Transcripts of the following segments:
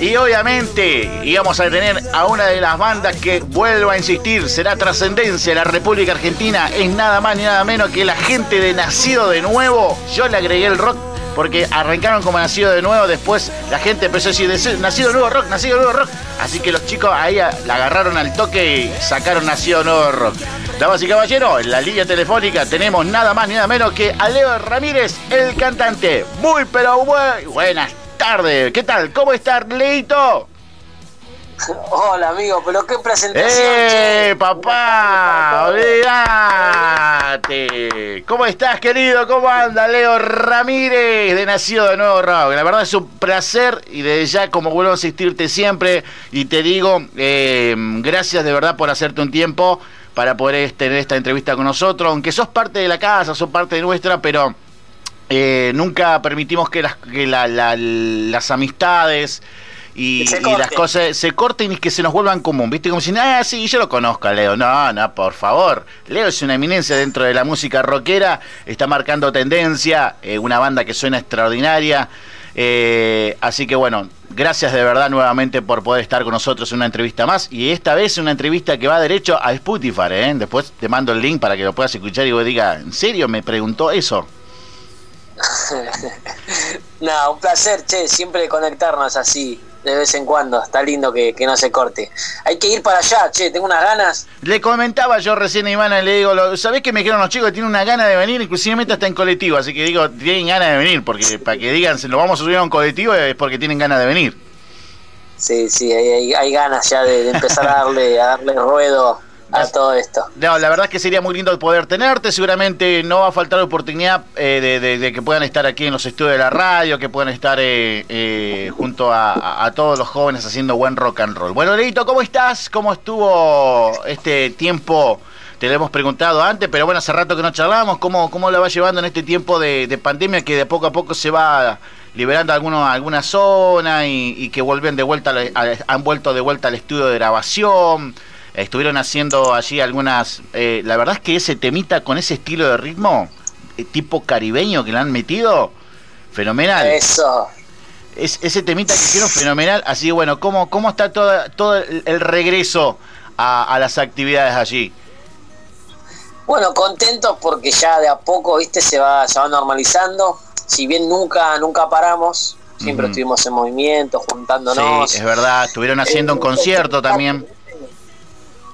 Y obviamente íbamos a tener a una de las bandas que, vuelvo a insistir, será trascendencia en la República Argentina. Es nada más ni nada menos que la gente de Nacido de Nuevo. Yo le agregué el rock porque arrancaron como Nacido de Nuevo, después la gente empezó a decir, Nacido Nuevo Rock, Nacido Nuevo Rock. Así que los chicos ahí la agarraron al toque y sacaron Nacido Nuevo Rock. Damas y caballeros, en la línea telefónica tenemos nada más ni nada menos que a Leo Ramírez, el cantante. Muy pero muy buenas tardes. ¿Qué tal? ¿Cómo estás, Leito? Hola amigo, pero qué presentación. ¡Eh, papá! ¡Olvídate! ¿Cómo estás, querido? ¿Cómo anda Leo Ramírez de Nacido de Nuevo Rock? La verdad es un placer y desde ya, como vuelvo a asistirte siempre, y te digo, eh, gracias de verdad por hacerte un tiempo para poder tener esta entrevista con nosotros, aunque sos parte de la casa, sos parte de nuestra, pero eh, nunca permitimos que las, que las amistades y, las cosas se corten y que se nos vuelvan común, ¿viste? Como si, ah, sí, yo lo conozco a Leo. No, no, por favor. Leo es una eminencia dentro de la música rockera, está marcando tendencia, eh, una banda que suena extraordinaria. Eh, así que bueno, gracias de verdad nuevamente por poder estar con nosotros en una entrevista más. Y esta vez una entrevista que va derecho a Spotify, ¿eh? Después te mando el link para que lo puedas escuchar y vos digas, ¿en serio me preguntó eso? no, un placer, che, siempre conectarnos así de vez en cuando. Está lindo que, no se corte. Hay que ir para allá, che, tengo unas ganas. Le comentaba yo recién a Ivana, le digo, ¿sabés que me quedaron los chicos que tienen una gana de venir? Inclusive está en colectivo, así que digo, tienen ganas de venir, porque para que digan, se lo vamos a subir a un colectivo es porque tienen ganas de venir. Sí, sí, hay, hay, ganas ya de, empezar a darle, a darle ruedo a todo esto. No, la verdad es que sería muy lindo poder tenerte. Seguramente no va a faltar oportunidad eh, de, que puedan estar aquí en los estudios de la radio, que puedan estar eh, eh, junto a, todos los jóvenes haciendo buen rock and roll. Bueno, Leito, ¿cómo estás? ¿Cómo estuvo este tiempo? Te lo hemos preguntado antes, pero bueno, hace rato que no charlamos. ¿Cómo, cómo lo va llevando en este tiempo de, pandemia que de poco a poco se va liberando algunos, alguna zona y, que vuelven de vuelta, han vuelto de vuelta al estudio de grabación? Estuvieron haciendo allí algunas... Eh, la verdad es que ese temita con ese estilo de ritmo, eh, tipo caribeño que le han metido, fenomenal. Eso. Es, ese temita que hicieron fenomenal. Así que bueno, ¿cómo, cómo está todo, todo el regreso a, las actividades allí? Bueno, contentos porque ya de a poco, viste, se va, se va normalizando. Si bien nunca, nunca paramos, siempre estuvimos en movimiento, juntándonos. Sí, es verdad, estuvieron haciendo un eh, concierto también.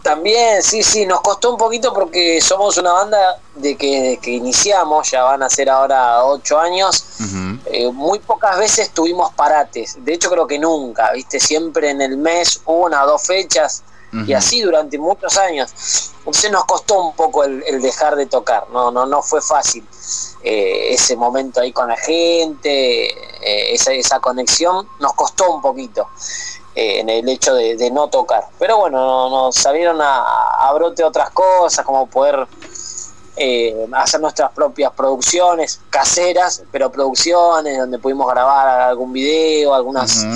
También, sí, sí, nos costó un poquito porque somos una banda de que, que iniciamos, ya van a ser ahora ocho años, eh, muy pocas veces tuvimos parates, de hecho creo que nunca, viste, siempre en el mes una o dos fechas y así durante muchos años. Entonces nos costó un poco el, dejar de tocar, no, no, no fue fácil eh, ese momento ahí con la gente, eh, esa, esa conexión, nos costó un poquito. Eh, en el hecho de, no tocar. Pero bueno, nos salieron a, brote otras cosas, como poder eh, hacer nuestras propias producciones caseras, pero producciones donde pudimos grabar algún video, algunas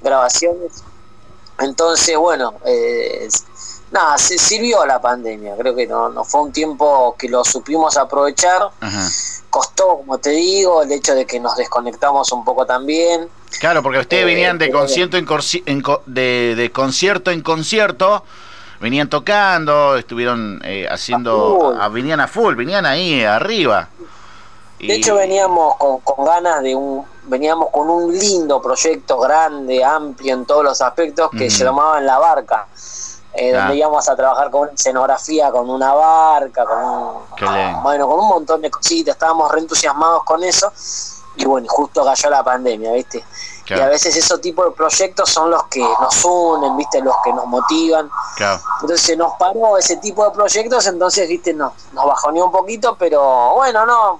grabaciones. Entonces, bueno, eh, nada, se sirvió la pandemia. Creo que no, no fue un tiempo que lo supimos aprovechar. Costó, como te digo, el hecho de que nos desconectamos un poco también. Claro, porque ustedes venían de concierto en, de, concierto en concierto, venían tocando, estuvieron eh, haciendo, venían a full, venían ahí arriba. De hecho veníamos con, ganas de un, veníamos con un lindo proyecto grande, amplio en todos los aspectos que se llamaban La Barca. Eh, donde íbamos a trabajar con escenografía, con una barca, con un, bueno, con un montón de cositas, estábamos reentusiasmados con eso y bueno, justo cayó la pandemia, ¿viste? Y a veces esos tipos de proyectos son los que nos unen, ¿viste? Los que nos motivan. Entonces se nos paró ese tipo de proyectos, entonces, ¿viste? Nos, nos bajoneó un poquito, pero bueno, no,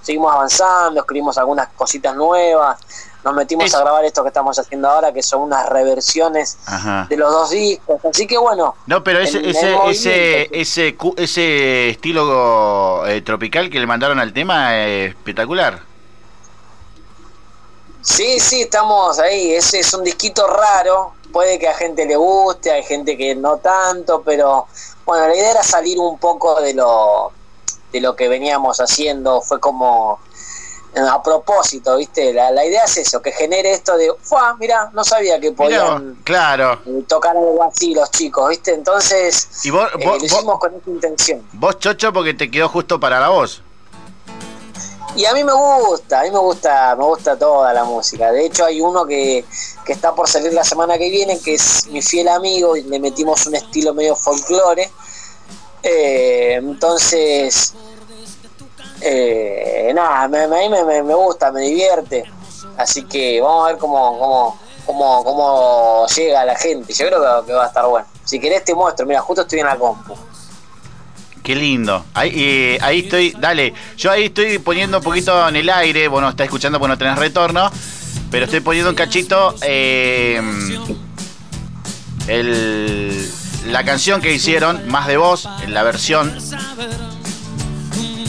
seguimos avanzando, escribimos algunas cositas nuevas, nos metimos a grabar esto que estamos haciendo ahora, que son unas reversiones de los dos discos. Así que bueno. No, pero ese, ese, ese, ese, ese, estilo eh, tropical que le mandaron al tema es espectacular. Sí, sí, estamos ahí. Ese es un disquito raro. Puede que a gente le guste, hay gente que no tanto, pero bueno, la idea era salir un poco de lo, de lo que veníamos haciendo. Fue como a propósito, ¿viste? La, idea es eso, que genere esto de, ¡fua! Mira, no sabía que podían claro. tocar algo así los chicos, ¿viste? Entonces, ¿Y vos, eh, lo hicimos con esa intención. Vos, Chocho, porque te quedó justo para la voz. Y a mí me gusta, a mí me gusta, me gusta toda la música. De hecho, hay uno que, que está por salir la semana que viene, que es mi fiel amigo, y le metimos un estilo medio folclore. Eh, entonces, eh, nada, a mí me, me, gusta, me divierte. Así que vamos a ver cómo, cómo, cómo, cómo llega la gente. Yo creo que, va a estar bueno. Si querés te muestro, mira, justo estoy en la compu. Qué lindo. Ahí, eh, ahí estoy, dale. Yo ahí estoy poniendo un poquito en el aire. Bueno, está escuchando porque no tenés retorno. Pero estoy poniendo un cachito. Eh, el, la canción que hicieron, Más de Voz, en la versión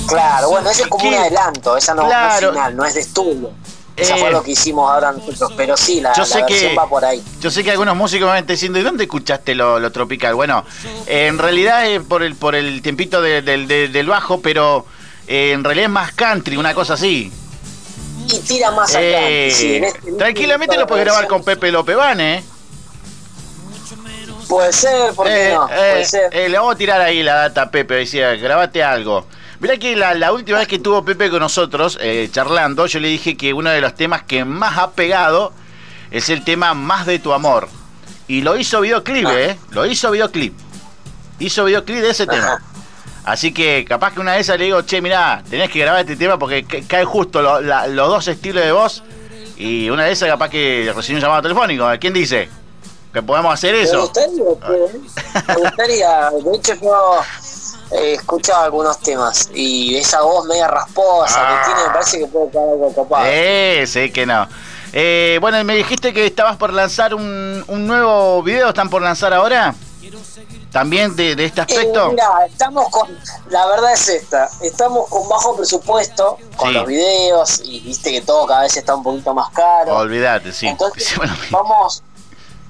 Claro, bueno, ese es como un adelanto, esa no, es final, no es de estudio. Eso fue eh, lo que hicimos ahora nosotros, pero sí, la, yo sé que, va por ahí. Yo sé que algunos músicos me van diciendo, ¿y dónde escuchaste lo, tropical? Bueno, en realidad es por el, por el tiempito del bajo, pero eh, en realidad es más country, una cosa así. Y tira más acá. Eh, este tranquilamente lo puedes grabar con Pepe López Van, ¿eh? Puede ser, ¿por qué no? Puede ser. le vamos a tirar ahí la data Pepe, decía, grabate algo. Mirá que la, última vez que tuvo Pepe con nosotros, eh, charlando, yo le dije que uno de los temas que más ha pegado es el tema Más de tu amor. Y lo hizo videoclip, ah. ¿eh? Lo hizo videoclip. Hizo videoclip de ese tema. Así que capaz que una de esas le digo, che, mirá, tenés que grabar este tema porque cae justo los dos estilos de voz. Y una de esas capaz que recibió un llamado telefónico. ¿Quién dice? Que podemos hacer eso. Me gustaría, me gustaría. De hecho, yo he escuchado algunos temas y esa voz media rasposa que tiene, me parece que puede quedar algo copado. Eh, sí que no. Eh, bueno, me dijiste que estabas por lanzar un, un nuevo video, ¿están por lanzar ahora? También de, de este aspecto. Eh, mira, estamos con, la verdad es esta, estamos con bajo presupuesto con los videos y viste que todo cada vez está un poquito más caro. Olvídate, sí. Entonces, vamos,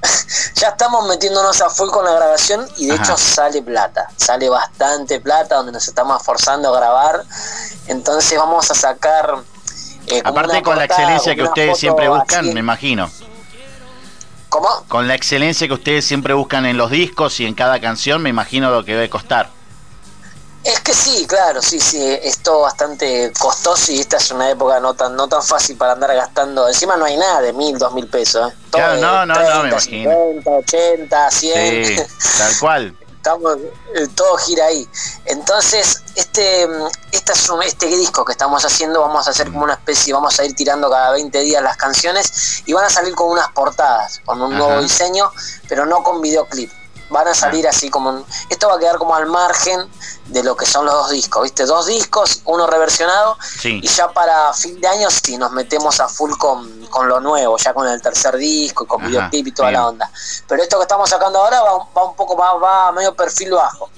ya estamos metiéndonos a full con la grabación y de hecho sale plata, sale bastante plata donde nos estamos forzando a grabar. Entonces vamos a sacar... Eh, Aparte con la excelencia que ustedes siempre buscan, me imagino. ¿Cómo? Con la excelencia que ustedes siempre buscan en los discos y en cada canción, me imagino lo que debe costar. Es que sí, claro, sí, sí, es todo bastante costoso y esta es una época no tan no tan fácil para andar gastando. Encima no hay nada de mil, dos mil pesos. ¿eh? claro, no, no, no, me imagino. 50, 80, 100. Sí, tal cual. Estamos, eh, todo gira ahí. Entonces, este, este, este disco que estamos haciendo, vamos a hacer como una especie, vamos a ir tirando cada 20 días las canciones y van a salir con unas portadas, con un nuevo diseño, pero no con videoclip van a salir así como esto va a quedar como al margen de lo que son los dos discos viste dos discos uno reversionado y ya para fin de año sí nos metemos a full con, con lo nuevo ya con el tercer disco y con videoclip y toda la onda. Pero esto que estamos sacando ahora va, un poco más va medio perfil bajo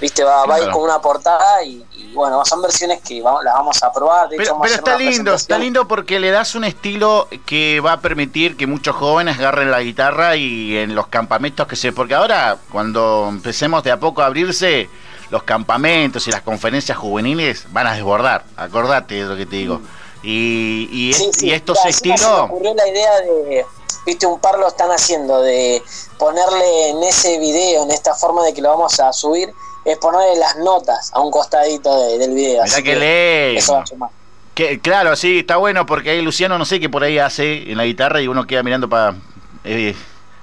viste va, va a ir con una portada y, bueno son versiones que vamos, las vamos a probar pero, está lindo está lindo porque le das un estilo que va a permitir que muchos jóvenes agarren la guitarra y en los campamentos que se porque ahora cuando empecemos de a poco a abrirse, los campamentos y las conferencias juveniles van a desbordar. Acordate de lo que te digo. Y, y, estos estilos. Me ocurrió la idea de, viste, un par lo están haciendo, de ponerle en ese video, en esta forma de que lo vamos a subir, es ponerle las notas a un costadito del video. Mirá que, lee. Eso va a sumar. Que, claro, sí, está bueno porque ahí Luciano no sé qué por ahí hace en la guitarra y uno queda mirando para, eh,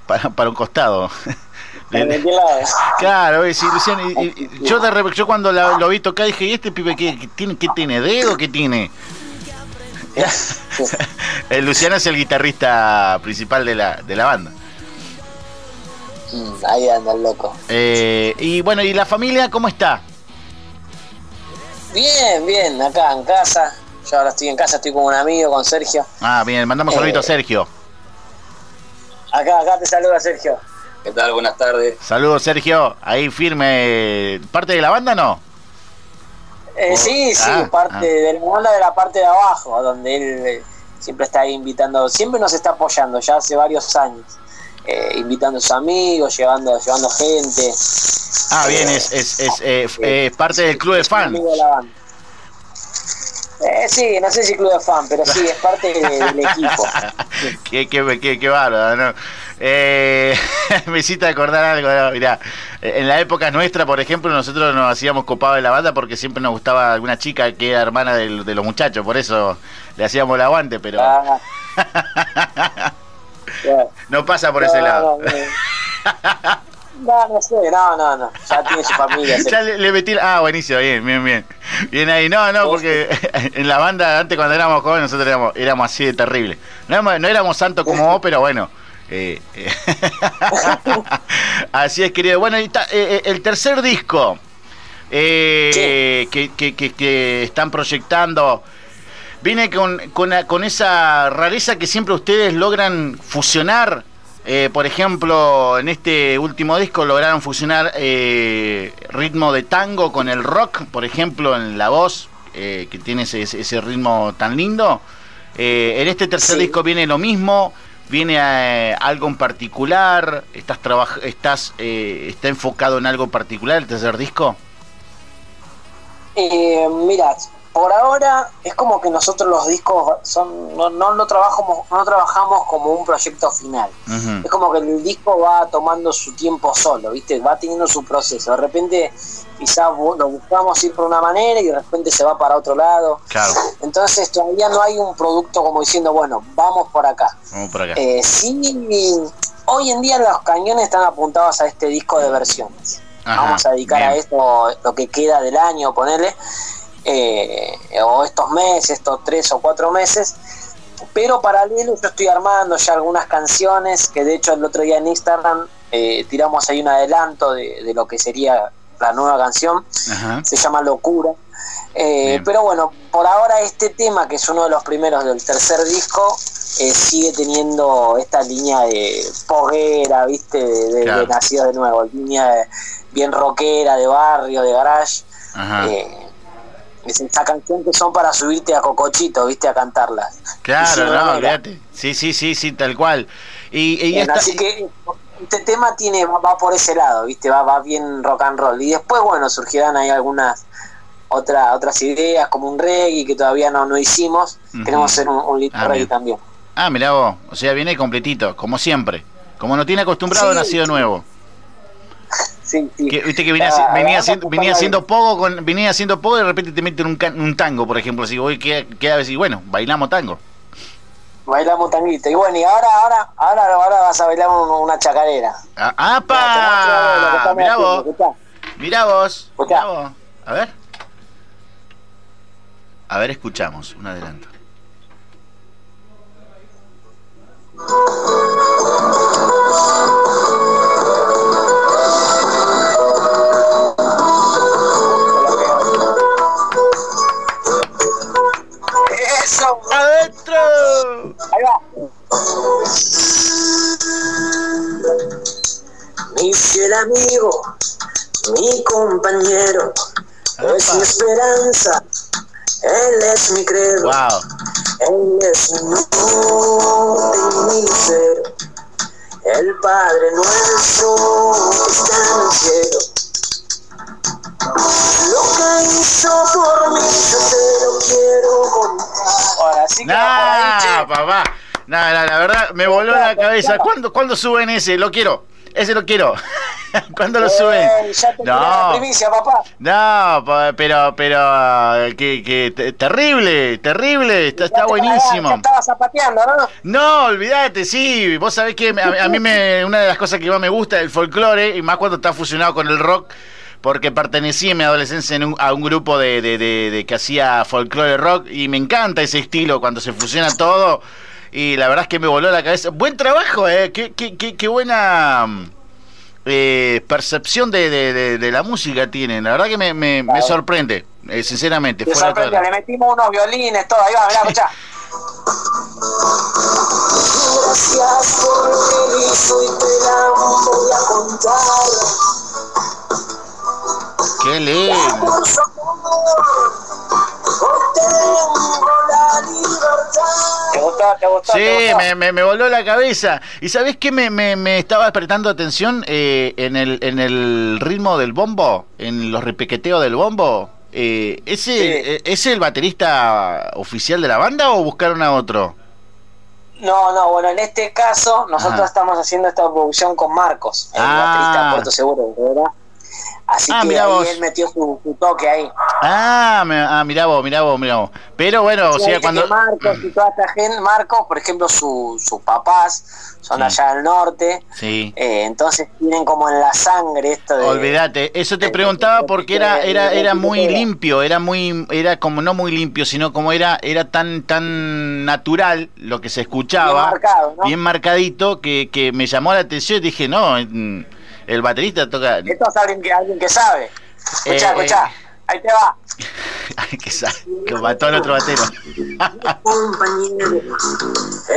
para, para un costado. Claro, es Luciano, yo, de, yo cuando lo vi tocar dije, ¿y este pibe qué, tiene, qué tiene? ¿Dedo? ¿Qué tiene? el Luciano es el guitarrista principal de la, de la banda. Mm, ahí anda el loco. Eh, y bueno, ¿y la familia cómo está? Bien, bien, acá en casa. Yo ahora estoy en casa, estoy con un amigo, con Sergio. Ah, bien, mandamos un saludito a eh, Sergio. Acá, acá te saluda Sergio. ¿Qué tal? Buenas tardes. Saludos, Sergio. Ahí firme. ¿Parte de la banda no? Eh, sí, sí, ah, parte ah. de la banda de la parte de abajo, donde él eh, siempre está ahí invitando, siempre nos está apoyando, ya hace varios años. Eh, invitando a sus amigos, llevando, llevando gente. Ah, bien, es, es, es, parte del club de fans. Eh, sí, no sé si club de fan, pero sí, es parte del equipo. qué, qué, qué, qué bárbaro, ¿no? Eh, me hiciste acordar algo, ¿no? mirá, en la época nuestra, por ejemplo, nosotros nos hacíamos copados de la banda porque siempre nos gustaba alguna chica que era hermana de, los muchachos, por eso le hacíamos el aguante, pero... Ah. no pasa por ese lado. No, no sé, no, no, no. Ya tiene su familia. ya le, metí. Ah, buenísimo, bien, bien, bien. Bien ahí. No, no, porque en la banda, antes cuando éramos jóvenes, nosotros éramos, éramos así de terrible. No éramos, no éramos santos como vos, pero bueno. Eh, eh. así es, querido. Bueno, y eh, el tercer disco que, que, que, están proyectando viene con, con, con esa rareza que siempre ustedes logran fusionar eh, por ejemplo, en este último disco lograron fusionar eh, ritmo de tango con el rock, por ejemplo, en la voz, eh, que tiene ese, ritmo tan lindo. en este tercer disco viene lo mismo, viene algo en particular, estás, estás está enfocado en algo particular el tercer disco. mira, por ahora es como que nosotros los discos son no, no, no trabajamos no trabajamos como un proyecto final. Es como que el disco va tomando su tiempo solo viste va teniendo su proceso. De repente quizás lo buscamos ir por una manera y de repente se va para otro lado. Claro. entonces todavía no hay un producto como diciendo bueno vamos por acá, vamos por acá. Eh, sí hoy en día los cañones están apuntados a este disco de versiones. Vamos a dedicar a esto lo que queda del año ponerle eh, o estos meses, estos tres o cuatro meses. Pero paralelo yo estoy armando ya algunas canciones, que de hecho el otro día en Instagram eh, tiramos ahí un adelanto de, lo que sería la nueva canción, se llama Locura. Eh, pero bueno, por ahora este tema, que es uno de los primeros del tercer disco, sigue teniendo esta línea de poguera, ¿viste? De, de, nacido de nuevo, línea bien rockera, de barrio, de garage. Es esa canción que son para subirte a Cocochito, viste, a cantarlas. Claro, no, fíjate. Sí, sí, sí, sí, tal cual. Y, Así que este tema tiene va, por ese lado, viste, va, va bien rock and roll. Y después, bueno, surgirán ahí algunas otra, otras ideas, como un reggae que todavía no, no hicimos. Queremos hacer un, un ah, reggae también. Ah, mirá vos, o sea, viene completito, como siempre. Como no tiene acostumbrado, nacido nuevo viste que venía, venía, haciendo, venía haciendo poco con, venía haciendo poco y de repente te meten un, un tango, por ejemplo, así voy queda, queda decir, bueno, bailamos tango. Bailamos tanguito. Y bueno, y ahora, ahora, ahora, ahora vas a bailar una chacarera. Ah, ¡Apa! Mirá vos. Mirá vos. Mirá vos. A ver. A ver, escuchamos. Un adelanto. Es mi esperanza, él es mi credo. Wow. Él es mi norte y mi lucero, el Padre nuestro que está en el cielo. Lo que hizo por mí yo te lo quiero contar. Ahora sí que nah, papá. Nada, la verdad me voló la cabeza. ¿Cuándo, ¿Cuándo suben ese? Lo quiero. Ese lo quiero. ¿Cuándo lo suben? no. La primicia, papá. No, pero, pero, que, que terrible, terrible, está, está buenísimo. Ya estaba zapateando, ¿no? No, olvídate, sí. Vos sabés que a, a, mí me, una de las cosas que más me gusta es el folclore, y más cuando está fusionado con el rock porque pertenecí en mi adolescencia a un grupo de, de, que hacía folclore rock y me encanta ese estilo cuando se fusiona todo y la verdad es que me voló la cabeza. Buen trabajo, eh, qué, qué, qué, buena eh, percepción de, la música tienen. La verdad que me, me, me sorprende, eh, sinceramente. Me sorprende, le metimos unos violines, todo, ahí va, mirá, escuchá. Gracias por hizo y te la voy a contar. ¡Qué lindo! ¿Te gustó? ¿Te gustó? Sí, Me, me, me, voló la cabeza. ¿Y sabés qué me, me, me estaba prestando atención eh, en, el, en el ritmo del bombo? En los repiqueteos del bombo. Eh, ¿ese, ¿Es el baterista oficial de la banda o buscaron a otro? No, no, bueno, en este caso nosotros estamos haciendo esta producción con Marcos, el Ah. baterista de Puerto Seguro, ¿verdad? Así Ah, que mirá ahí vos. él metió su, su toque ahí. Ah, me- ah, mirá vos, mirá vos, mirá vos. Pero bueno, o sea, cuando... Marcos y toda esta gente, Marcos, por ejemplo, su- sus papás son Sí. allá del norte, Sí. eh, entonces tienen como en la sangre esto de... Olvídate, eso te de- preguntaba de- porque de- era era era muy limpio, era muy era como no muy limpio, sino como era era tan tan natural lo que se escuchaba, Bien marcado, ¿no? bien marcadito que, que me llamó la atención y dije, "No, mm, el baterista toca Esto es alguien que, alguien que sabe. Escuchá, Eh, escuchá, ahí te va. Ay, que que mató al otro batero. compañero,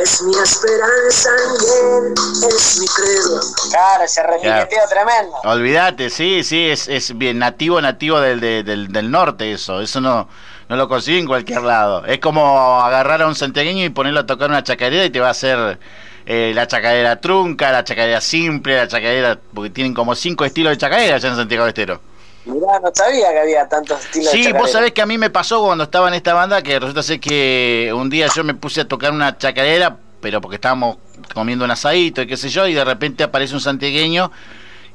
es mi esperanza y él es mi credo. Claro, ese repiqueteo tremendo. Olvídate, sí, sí, es, es bien nativo, nativo del, de- del, del norte eso, eso no, no lo consigue en cualquier lado. Es como agarrar a un santiagueño y ponerlo a tocar una chacarera y te va a hacer eh, la chacarera trunca, la chacarera simple, la chacarera, porque tienen como cinco estilos de chacarera allá en Santiago del Estero. Mirá, no sabía que había tantos estilos de Sí, vos sabés que a mí me pasó cuando estaba en esta banda que resulta ser que un día yo me puse a tocar una chacarera, pero porque estábamos comiendo un asadito y qué sé yo, y de repente aparece un santiagueño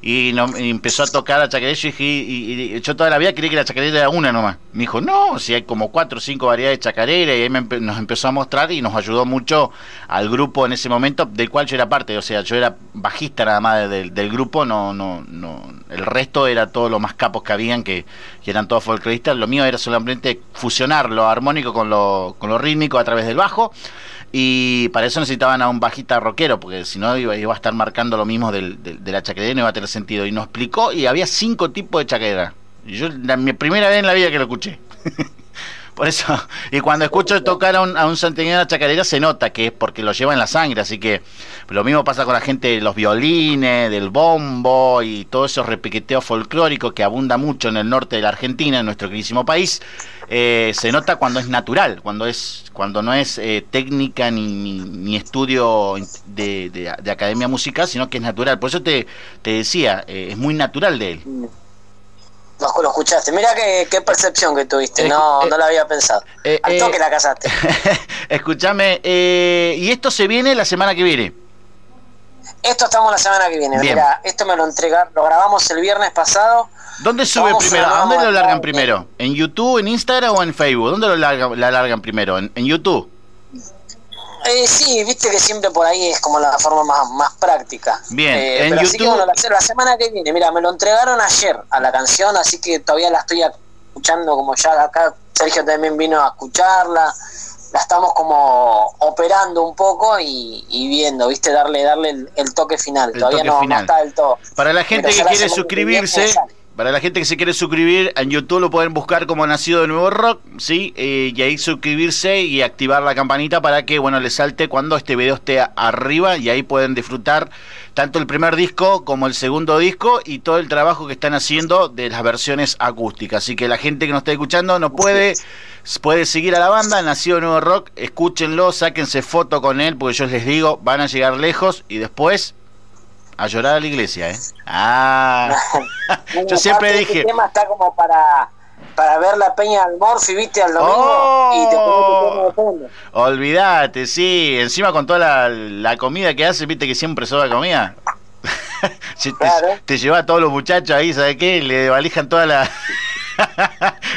y, no- empezó a tocar la chacarera y, y, yo toda la vida creí que la chacarera era una nomás. Me dijo, no, si hay como cuatro o cinco variedades de chacarera y ahí me nos empezó a mostrar y nos ayudó mucho al grupo en ese momento del cual yo era parte, o sea, yo era bajista nada más del, grupo, no, no, no, el resto era todos los más capos que habían que, eran todos folcloristas, lo mío era solamente fusionar lo armónico con lo, con lo rítmico a través del bajo y para eso necesitaban a un bajista rockero, porque si no iba, iba a estar marcando lo mismo del, del- de la chacarera y iba a tener sentido. Y nos explicó y había cinco tipos de chacarera. Y yo, la, mi primera vez en la vida que lo escuché. Por eso, y cuando escucho tocar a un, a un santiagueño de la chacarera se nota que es porque lo lleva en la sangre, así que lo mismo pasa con la gente de los violines, del bombo y todo esos repiqueteos folclóricos que abunda mucho en el norte de la Argentina, en nuestro queridísimo país. Eh, se nota cuando es natural, cuando es cuando no es eh, técnica ni, ni, ni estudio de, de- de academia musical, sino que es natural. Por eso te, te decía, eh, es muy natural de él. No lo escuchaste. Mira qué, qué percepción que tuviste. Eh, No, eh, no la había pensado. eh, Al eh, toque la casaste. Escúchame, eh, y esto se viene la semana que viene. Esto estamos la semana que viene. Bien. Mira, esto me lo entregaron, lo grabamos el viernes pasado. ¿Dónde sube primero? a- ¿A dónde lo largan primero? ¿En YouTube, en Instagram o en Facebook? ¿Dónde lo largan, la largan primero? ¿En, en YouTube? Eh, sí, viste que siempre por ahí es como la forma más, más práctica. Bien, Eh, en pero así que YouTube- bueno, la, la semana que viene, mira, me lo entregaron ayer a la canción, así que todavía la estoy escuchando como ya acá Sergio también vino a escucharla. La estamos como operando un poco y, y viendo, viste, darle darle el, el toque final. El todavía toque no, está del todo. Para la gente que quiere semana que viene suscribirse. Para la gente que se quiere suscribir, en YouTube lo pueden buscar como Nacido de Nuevo Rock, ¿sí? Eh, y ahí suscribirse y activar la campanita para que, bueno, les salte cuando este video esté arriba y ahí pueden disfrutar tanto el primer disco como el segundo disco y todo el trabajo que están haciendo de las versiones acústicas. Así que la gente que nos está escuchando no puede, puede seguir a la banda, Nacido de Nuevo Rock, escúchenlo, sáquense foto con él, porque yo les digo, van a llegar lejos y después a llorar a la iglesia, ¿eh? Ah, Bueno, yo siempre dije, Este tema está como para, para ver la peña al Morphy, viste, al domingo. ¡Oh! Y te pones tu tema de olvídate, sí, encima con toda la, la comida que hace, viste que siempre sobra comida. Te, Claro. te lleva a todos los muchachos ahí, ¿sabes qué? Le valijan toda la...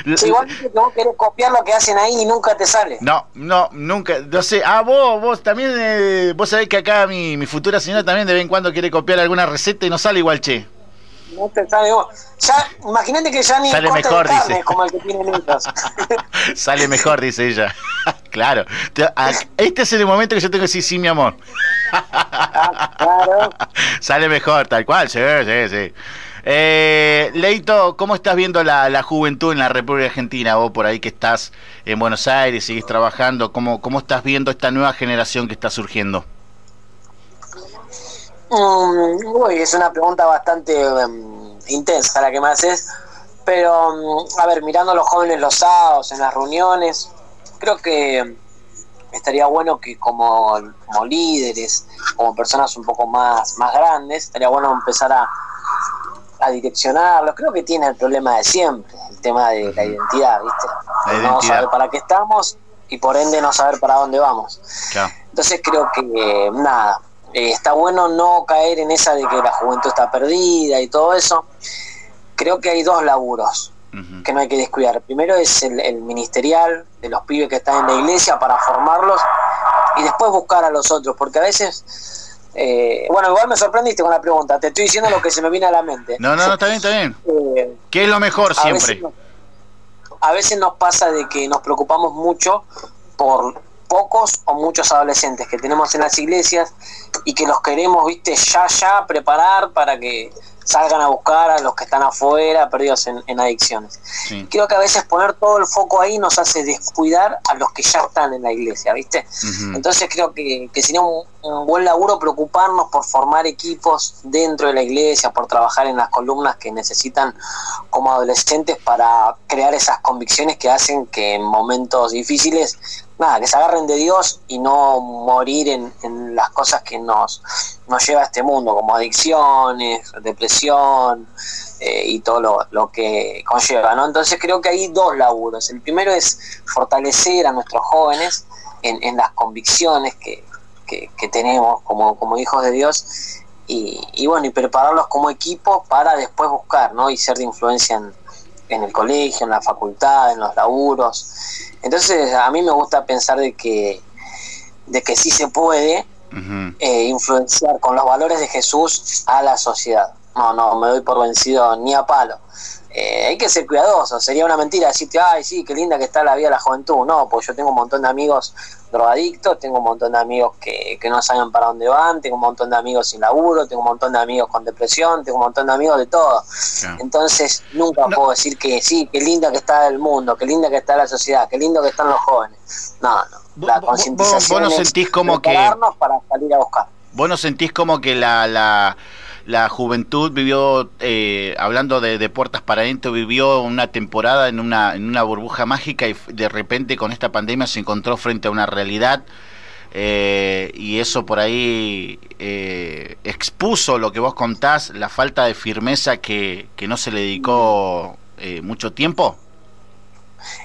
Que vos querés copiar lo que hacen ahí y nunca te sale. No, no, nunca, no sé. Ah, vos, vos también, eh, vos sabés que acá mi, mi futura señora también de vez en cuando quiere copiar alguna receta y no sale igual, che. No te sale vos. Ya, imagínate que ya ni Sale mejor, de dice. como el que tienen ellos. Sale mejor, dice ella. claro. Te- a- Este es el momento que yo tengo que decir sí, mi amor. claro. Sale mejor, tal cual, sí, sí, sí. Eh, Leito, ¿cómo estás viendo la, juventud en la República Argentina? Vos por ahí que estás en Buenos Aires, seguís trabajando, ¿cómo, cómo estás viendo esta nueva generación que está surgiendo? Mm, uy, es una pregunta bastante em, intensa la que me haces. Pero, mm, a ver, mirando a los jóvenes los sábados, en las reuniones, creo que em, estaría bueno que como, como líderes, como personas un poco más, más grandes, estaría bueno empezar a, a direccionarlos. Creo que tiene el problema de siempre, el tema de la identidad, ¿viste? no saber para qué estamos y por ende no saber para dónde vamos. Entonces creo que nada, eh, está bueno no caer en esa de que la juventud está perdida y todo eso. Creo que hay dos laburos que no hay que descuidar. Primero es el, ministerial de los pibes que están en la iglesia para formarlos y después buscar a los otros, porque a veces, eh, bueno, igual me sorprendiste con la pregunta, te estoy diciendo lo que se me viene a la mente. No, no, no, está bien, está bien. Eh, ¿Qué es lo mejor siempre? a veces nos pasa de que nos preocupamos mucho por pocos o muchos adolescentes que tenemos en las iglesias y que los queremos, viste, ya, ya preparar para que salgan a buscar a los que están afuera, perdidos en, adicciones. Creo que a veces poner todo el foco ahí nos hace descuidar a los que ya están en la iglesia, ¿viste? Entonces creo que, que sería un, buen laburo preocuparnos por formar equipos dentro de la iglesia, por trabajar en las columnas que necesitan como adolescentes para crear esas convicciones que hacen que en momentos difíciles nada, que se agarren de Dios y no morir en, las cosas que nos, nos lleva a este mundo, como adicciones, depresión eh, y todo lo, que conlleva. ¿no? Entonces creo que hay dos laburos. El primero es fortalecer a nuestros jóvenes en, las convicciones que, tenemos como, como hijos de Dios y, bueno, y prepararlos como equipo para después buscar ¿no? y ser de influencia en, en el colegio, en la facultad, en los laburos. Entonces a mí me gusta pensar de que, de que sí se puede eh, influenciar con los valores de Jesús a la sociedad. No, no, me doy por vencido ni a palo. Eh, hay que ser cuidadoso. Sería una mentira decirte, ay, sí, qué linda que está la vida de la juventud. No, pues yo tengo un montón de amigos drogadictos, tengo un montón de amigos que, no saben para dónde van, tengo un montón de amigos sin laburo, tengo un montón de amigos con depresión, tengo un montón de amigos de todo. Entonces, nunca puedo decir que sí, qué linda que está el mundo, qué linda que está la sociedad, qué lindo que están los jóvenes. No, no. La concientización vos, no sentís como que para salir a buscar. Vos no sentís como que la, la la juventud vivió, eh, hablando de, puertas para adentro, vivió una temporada en una, en una burbuja mágica y de repente con esta pandemia se encontró frente a una realidad eh, y eso por ahí eh, expuso lo que vos contás, la falta de firmeza que, que no se le dedicó mucho tiempo.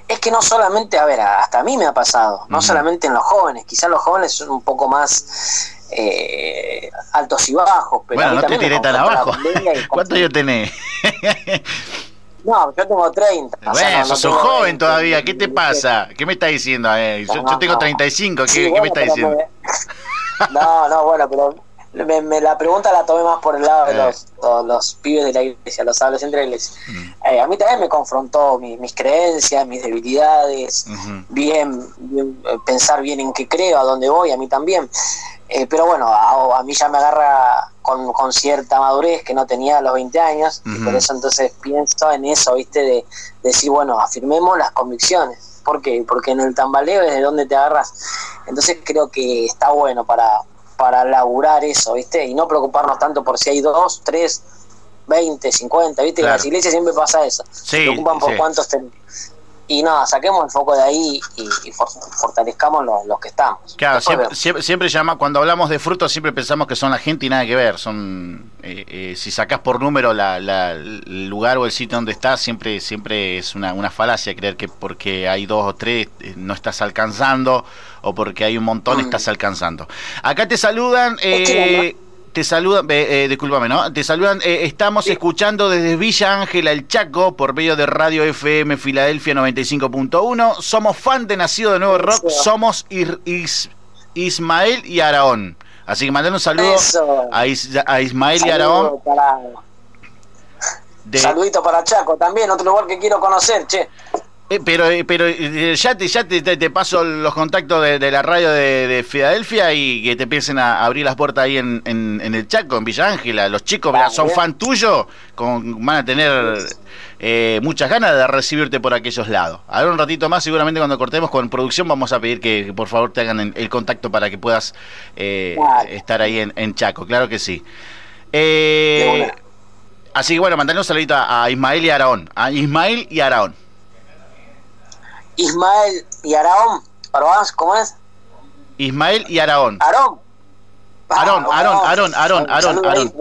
Es que no solamente, a ver, hasta a mí me ha pasado, no solamente en los jóvenes, quizás los jóvenes son un poco más eh, altos y bajos. Pero bueno, no te tiré tan abajo. ¿Cuánto yo tenés? No, yo tengo 30. Bueno, sos un joven todavía, ¿qué te pasa? ¿Qué me estás diciendo? Eh, yo, tengo 35, ¿qué, ¿qué me estás diciendo? No, no, bueno, pero me, la pregunta la tomé más por el lado de eh. los, los, pibes de la iglesia, los adolescentes de la iglesia. Mm. Eh, a mí también me confrontó mis creencias, mis debilidades, bien, pensar bien en qué creo, a dónde voy, a mí también. Eh, pero bueno, a, mí ya me agarra con, con, cierta madurez que no tenía a los 20 años, y por eso entonces pienso en eso, ¿viste? De, decir, bueno, afirmemos las convicciones. ¿Por qué? Porque en el tambaleo es de donde te agarras. Entonces creo que está bueno para, para laburar eso, ¿viste? Y no preocuparnos tanto por si hay dos, tres, veinte, cincuenta, ¿viste? En las iglesias siempre pasa eso. se preocupan por cuántos tenemos y nada, saquemos el foco de ahí y, fortalezcamos los, que estamos. Claro, siempre, siempre, llama, cuando hablamos de frutos siempre pensamos que son la gente y nada que ver, son eh, eh, si sacás por número la, el lugar o el sitio donde estás, siempre siempre es una, una falacia creer que porque hay dos o tres eh, no estás alcanzando o porque hay un montón mm. estás alcanzando. Acá te saludan... te saludan, eh, discúlpame, ¿no? Te saludan, eh, estamos escuchando desde Villa Ángela, el Chaco, por medio de Radio FM Filadelfia 95.1. Somos fan de Nacido de Nuevo Rock, somos Ismael y Araón. Así que mandar un saludo a, Ismael y Araón. Saludito para Chaco también, otro lugar que quiero conocer, che. Eh, pero eh, pero eh, ya te ya te, paso los contactos de, la radio de, Filadelfia y que te empiecen a abrir las puertas ahí en, en, el Chaco, en Villa Ángela. Los chicos son fan tuyo, con, van a tener muchas ganas de recibirte por aquellos lados. A ver un ratito más, seguramente cuando cortemos con producción vamos a pedir que, por favor te hagan el contacto para que puedas estar ahí en, Chaco, claro que sí. así que bueno, mantener un saludito a, a Ismael y Araón. A Ismael y Araón. Ismael y Araón. ¿Cómo es? Ismael y Araón. Aarón. Aarón, Aarón, Aarón, Aarón, Aarón, Aarón.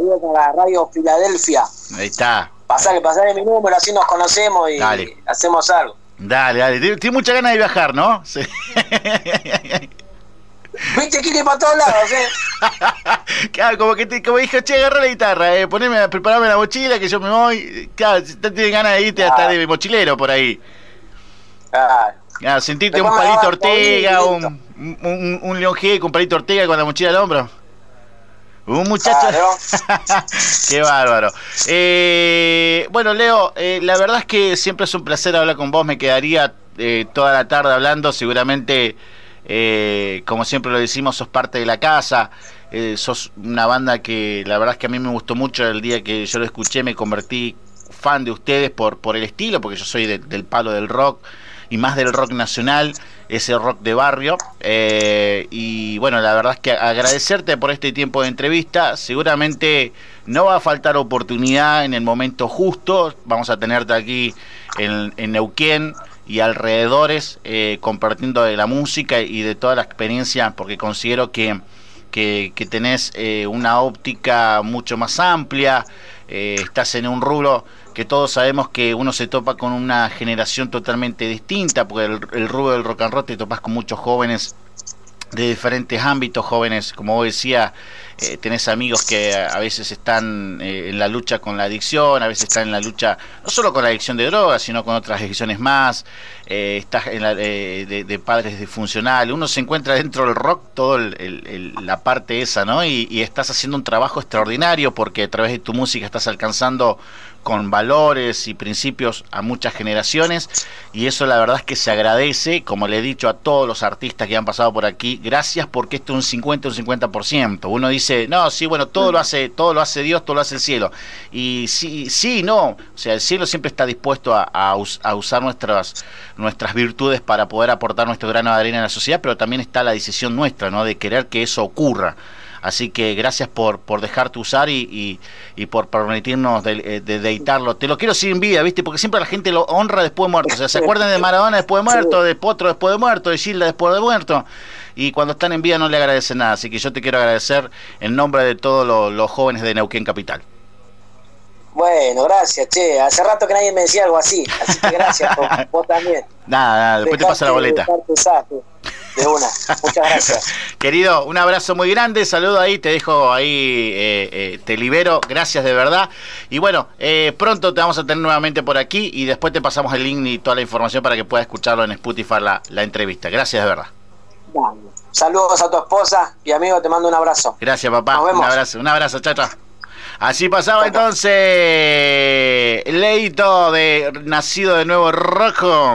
Radio Filadelfia. Ahí está. Pasale, pasale mi número, así nos conocemos y hacemos algo. Dale, dale. Tienes mucha ganas de viajar, ¿no? Sí. Viste que para todos lados, ¿eh? claro, como que te, como dijo, che, agarra la guitarra, eh, poneme, preparame la mochila que yo me voy. Claro, si te tienes ganas de irte hasta de mochilero por ahí. Claro. claro sentirte un palito Ortega, un, un, un, León G con palito Ortega con la mochila al hombro. Un muchacho. Qué bárbaro. Eh, bueno, Leo, eh, la verdad es que siempre es un placer hablar con vos. Me quedaría eh, toda la tarde hablando. Seguramente, como siempre lo decimos, sos parte de la casa. sos una banda que la verdad es que a mí me gustó mucho. El día que yo lo escuché, me convertí fan de ustedes por, por el estilo, porque yo soy del palo del rock y más del rock nacional, ese rock de barrio. Eh, y bueno, la verdad es que agradecerte por este tiempo de entrevista. Seguramente no va a faltar oportunidad en el momento justo. Vamos a tenerte aquí en, Neuquén y alrededores eh, compartiendo de la música y de toda la experiencia, porque considero que, que, tenés eh, una óptica mucho más amplia, estás en un rubro que todos sabemos que uno se topa con una generación totalmente distinta, porque el, el rubro del rock and roll te topas con muchos jóvenes de diferentes ámbitos, jóvenes, como vos decía, eh, tenés amigos que a veces están eh, en la lucha con la adicción, a veces están en la lucha no solo con la adicción de drogas, sino con otras adicciones más, eh, estás en la, de, padres disfuncionales, uno se encuentra dentro del rock toda la parte esa, ¿no? Y, estás haciendo un trabajo extraordinario porque a través de tu música estás alcanzando con valores y principios a muchas generaciones y eso la verdad es que se agradece, como le he dicho a todos los artistas que han pasado por aquí, gracias porque esto es un 50 un 50%. Uno dice no, sí, bueno, todo lo hace, todo lo hace Dios, todo lo hace el cielo. Y sí, sí, no, o sea, el cielo siempre está dispuesto a, usar nuestras, nuestras virtudes para poder aportar nuestro grano de arena en la sociedad, pero también está la decisión nuestra, ¿no? De querer que eso ocurra. Así que gracias por, por dejarte usar y, y, por permitirnos de, de, deitarlo. Te lo quiero sin vida, ¿viste? Porque siempre la gente lo honra después de muerto. O sea, se acuerdan de Maradona después de muerto, de Potro después de muerto, de Gilda después de muerto y cuando están en vida no le agradecen nada. Así que yo te quiero agradecer en nombre de todos los, jóvenes de Neuquén Capital. Bueno, gracias, che. Hace rato que nadie me decía algo así. Así que gracias, vos, también. Nada, nada, después te pasa la boleta. De una. Muchas gracias. Querido, un abrazo muy grande, saludo ahí, te dejo ahí, eh, eh, te libero, gracias de verdad. Y bueno, eh, pronto te vamos a tener nuevamente por aquí y después te pasamos el link y toda la información para que puedas escucharlo en Spotify la, la entrevista. Gracias de verdad. Saludos a tu esposa y amigo, te mando un abrazo. Gracias, papá. Un abrazo, un abrazo, chao, Así pasaba entonces Leito de Nacido de Nuevo Rojo.